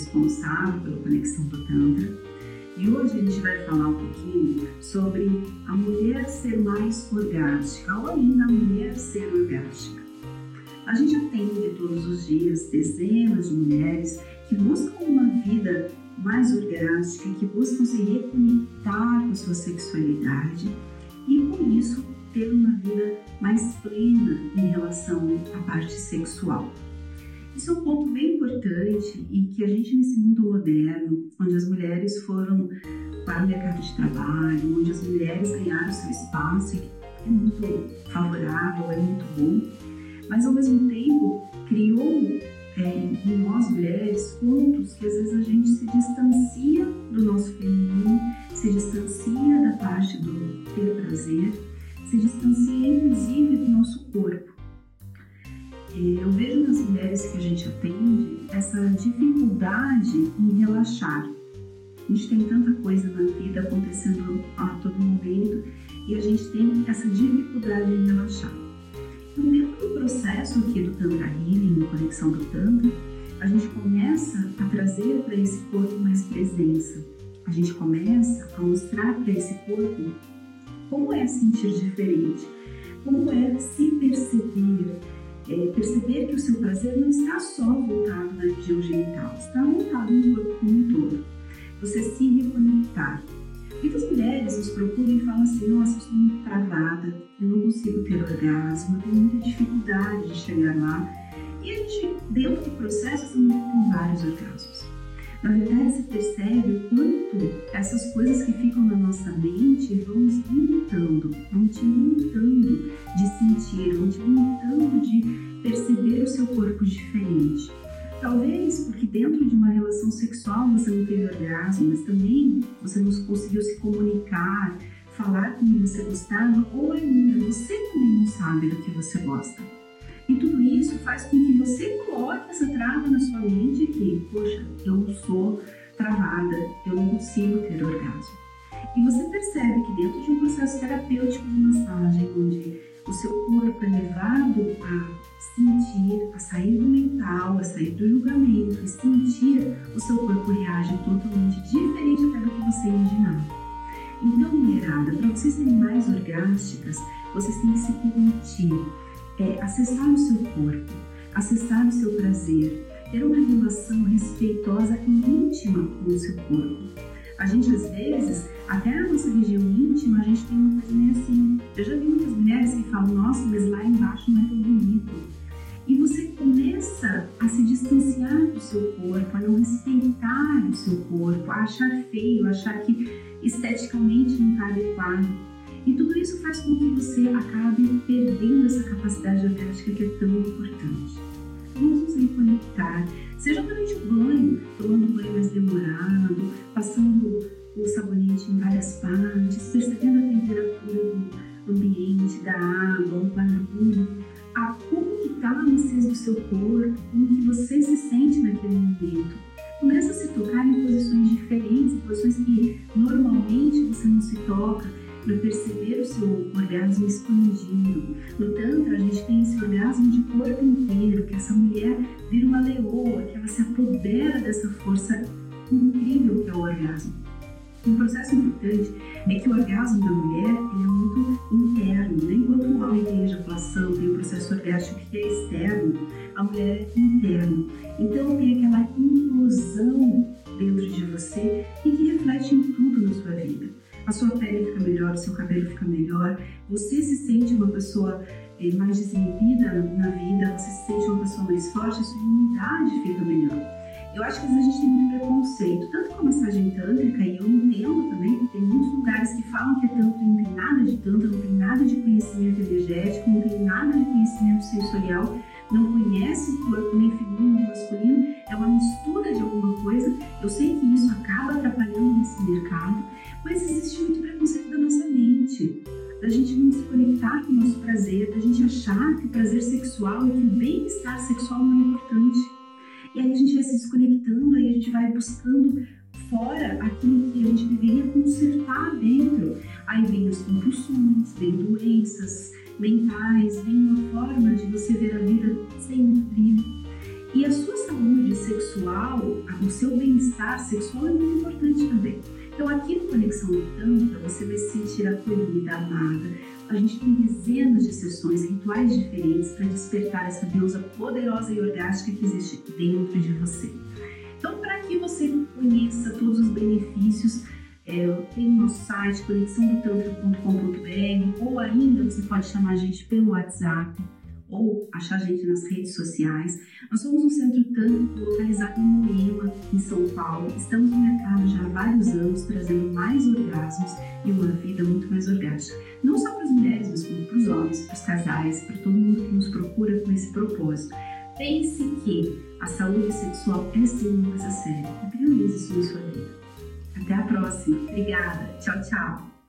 responsável pela conexão do Tantra. E hoje a gente vai falar um pouquinho sobre a mulher ser mais orgástica ou ainda a mulher ser orgástica. A gente atende todos os dias dezenas de mulheres que buscam uma vida mais orgástica, que buscam se reconectar com a sua sexualidade e com isso ter uma vida mais plena em relação à parte sexual. Isso é um ponto bem importante e que a gente nesse mundo moderno, onde as mulheres foram para o mercado de trabalho, onde as mulheres ganharam seu espaço, é muito favorável, é muito bom, mas ao mesmo tempo criou é, em nós mulheres pontos que às vezes a gente se distancia do nosso feminino, se distancia da parte do ter prazer, se distancia inclusive do nosso corpo. É, eu vejo nas mulheres que a gente atende essa dificuldade em relaxar. A gente tem tanta coisa na vida acontecendo a todo momento e a gente tem essa dificuldade em relaxar. Então, dentro do processo aqui do Tantra Healing, Conexão do Tantra, a gente começa a trazer para esse corpo mais presença. A gente começa a mostrar para esse corpo como é sentir diferente, como é se perceber, é, perceber que o seu prazer não está só voltado na região genital, está voltado no corpo como um todo. Você se reconectar. Muitas mulheres nos procuram e falam assim: Nossa, eu sou muito travada, eu não consigo ter orgasmo, eu tenho muita dificuldade de chegar lá. E a gente, dentro do processo, essa mulher tem vários orgasmos. Na verdade, você percebe o quanto essas coisas que ficam na nossa mente vão nos limitando, vão te limitando de sentir, vão te limitando de perceber o seu corpo diferente. Talvez porque dentro de uma relação sexual você não teve orgasmo, mas também você não conseguiu se comunicar, falar como você gostava, ou ainda você também não sabe do que você gosta. E tudo isso faz com que você coloque essa trava na sua mente que, poxa, eu sou travada, eu não consigo ter orgasmo. E você percebe que dentro de um processo terapêutico de massagem, onde o seu corpo é levado a sentir, a sair do mental, a sair do julgamento sentir, o seu corpo reage totalmente diferente até do que você imaginava. Então, mulherada, para vocês serem mais orgásticas, vocês têm que se permitir é acessar o seu corpo, acessar o seu prazer, ter uma relação respeitosa e íntima com o seu corpo. A gente, às vezes, até na nossa região íntima, a gente tem uma coisa meio assim. Eu já vi muitas mulheres que falam, nossa, mas lá embaixo não é tão bonito. E você começa a se distanciar do seu corpo, a não respeitar o seu corpo, a achar feio, a achar que esteticamente não está adequado. E tudo isso faz com que você acabe perdendo essa capacidade orgástica que é tão importante. Vamos nos reconectar, seja durante o banho, tomando banho mais demorado, o sabonete em várias partes, percebendo a temperatura do ambiente, da água, o barulho, a como que está a maciez do seu corpo, como que você se sente naquele momento. Começa a se tocar em posições diferentes, posições que normalmente você não se toca, para perceber o seu orgasmo expandindo. No Tantra, a gente tem esse orgasmo de corpo inteiro, que essa mulher vira uma leoa, que ela se apodera dessa força incrível que é o orgasmo. Um processo importante é que o orgasmo da mulher é muito interno, né? enquanto o homem tem ejaculação, tem o processo orgástico que é externo, a mulher é interno. Então tem aquela implosão dentro de você e que reflete em tudo na sua vida a sua pele fica melhor, o seu cabelo fica melhor, você se sente uma pessoa eh, mais desinibida na vida, você se sente uma pessoa mais forte, a sua imunidade fica melhor. Vezes a gente tem muito preconceito, tanto com a massagem tântrica, e eu entendo também que tem muitos lugares que falam que é tanto e não tem nada de tanto, não tem nada de conhecimento energético, não tem nada de conhecimento sensorial, não conhece o corpo nem feminino nem masculino, é uma mistura de alguma coisa. Eu sei que isso acaba atrapalhando nesse mercado, mas existe muito preconceito da nossa mente, da gente não se conectar com o nosso prazer, da gente achar que o prazer sexual e que o bem-estar sexual não é importante. E aí a gente vai se desconectando, aí a gente vai buscando fora aquilo que a gente deveria consertar dentro. Aí vem as compulsões, vem doenças mentais, vem uma forma de você ver a vida sem brilho. E a sua saúde sexual, o seu bem-estar sexual é muito importante também. Então, aqui no Conexão Tantra, você vai se sentir acolhida, amada. A gente tem dezenas de sessões, rituais diferentes para despertar essa deusa poderosa e orgástica que existe dentro de você. Então, para que você conheça todos os benefícios, é, tem o nosso site conexãodotantra.com.br ou ainda você pode chamar a gente pelo WhatsApp ou achar a gente nas redes sociais. Nós somos um centro tântrico localizado em Moema, em São Paulo. Estamos no mercado já há vários anos, trazendo mais orgasmos e uma vida muito mais orgástica. Não só para as mulheres, mas como para os homens, para os casais, para todo mundo que nos procura com esse propósito. Pense que a saúde sexual é sim uma coisa séria priorize isso na sua vida. Até a próxima. Obrigada. Tchau, tchau.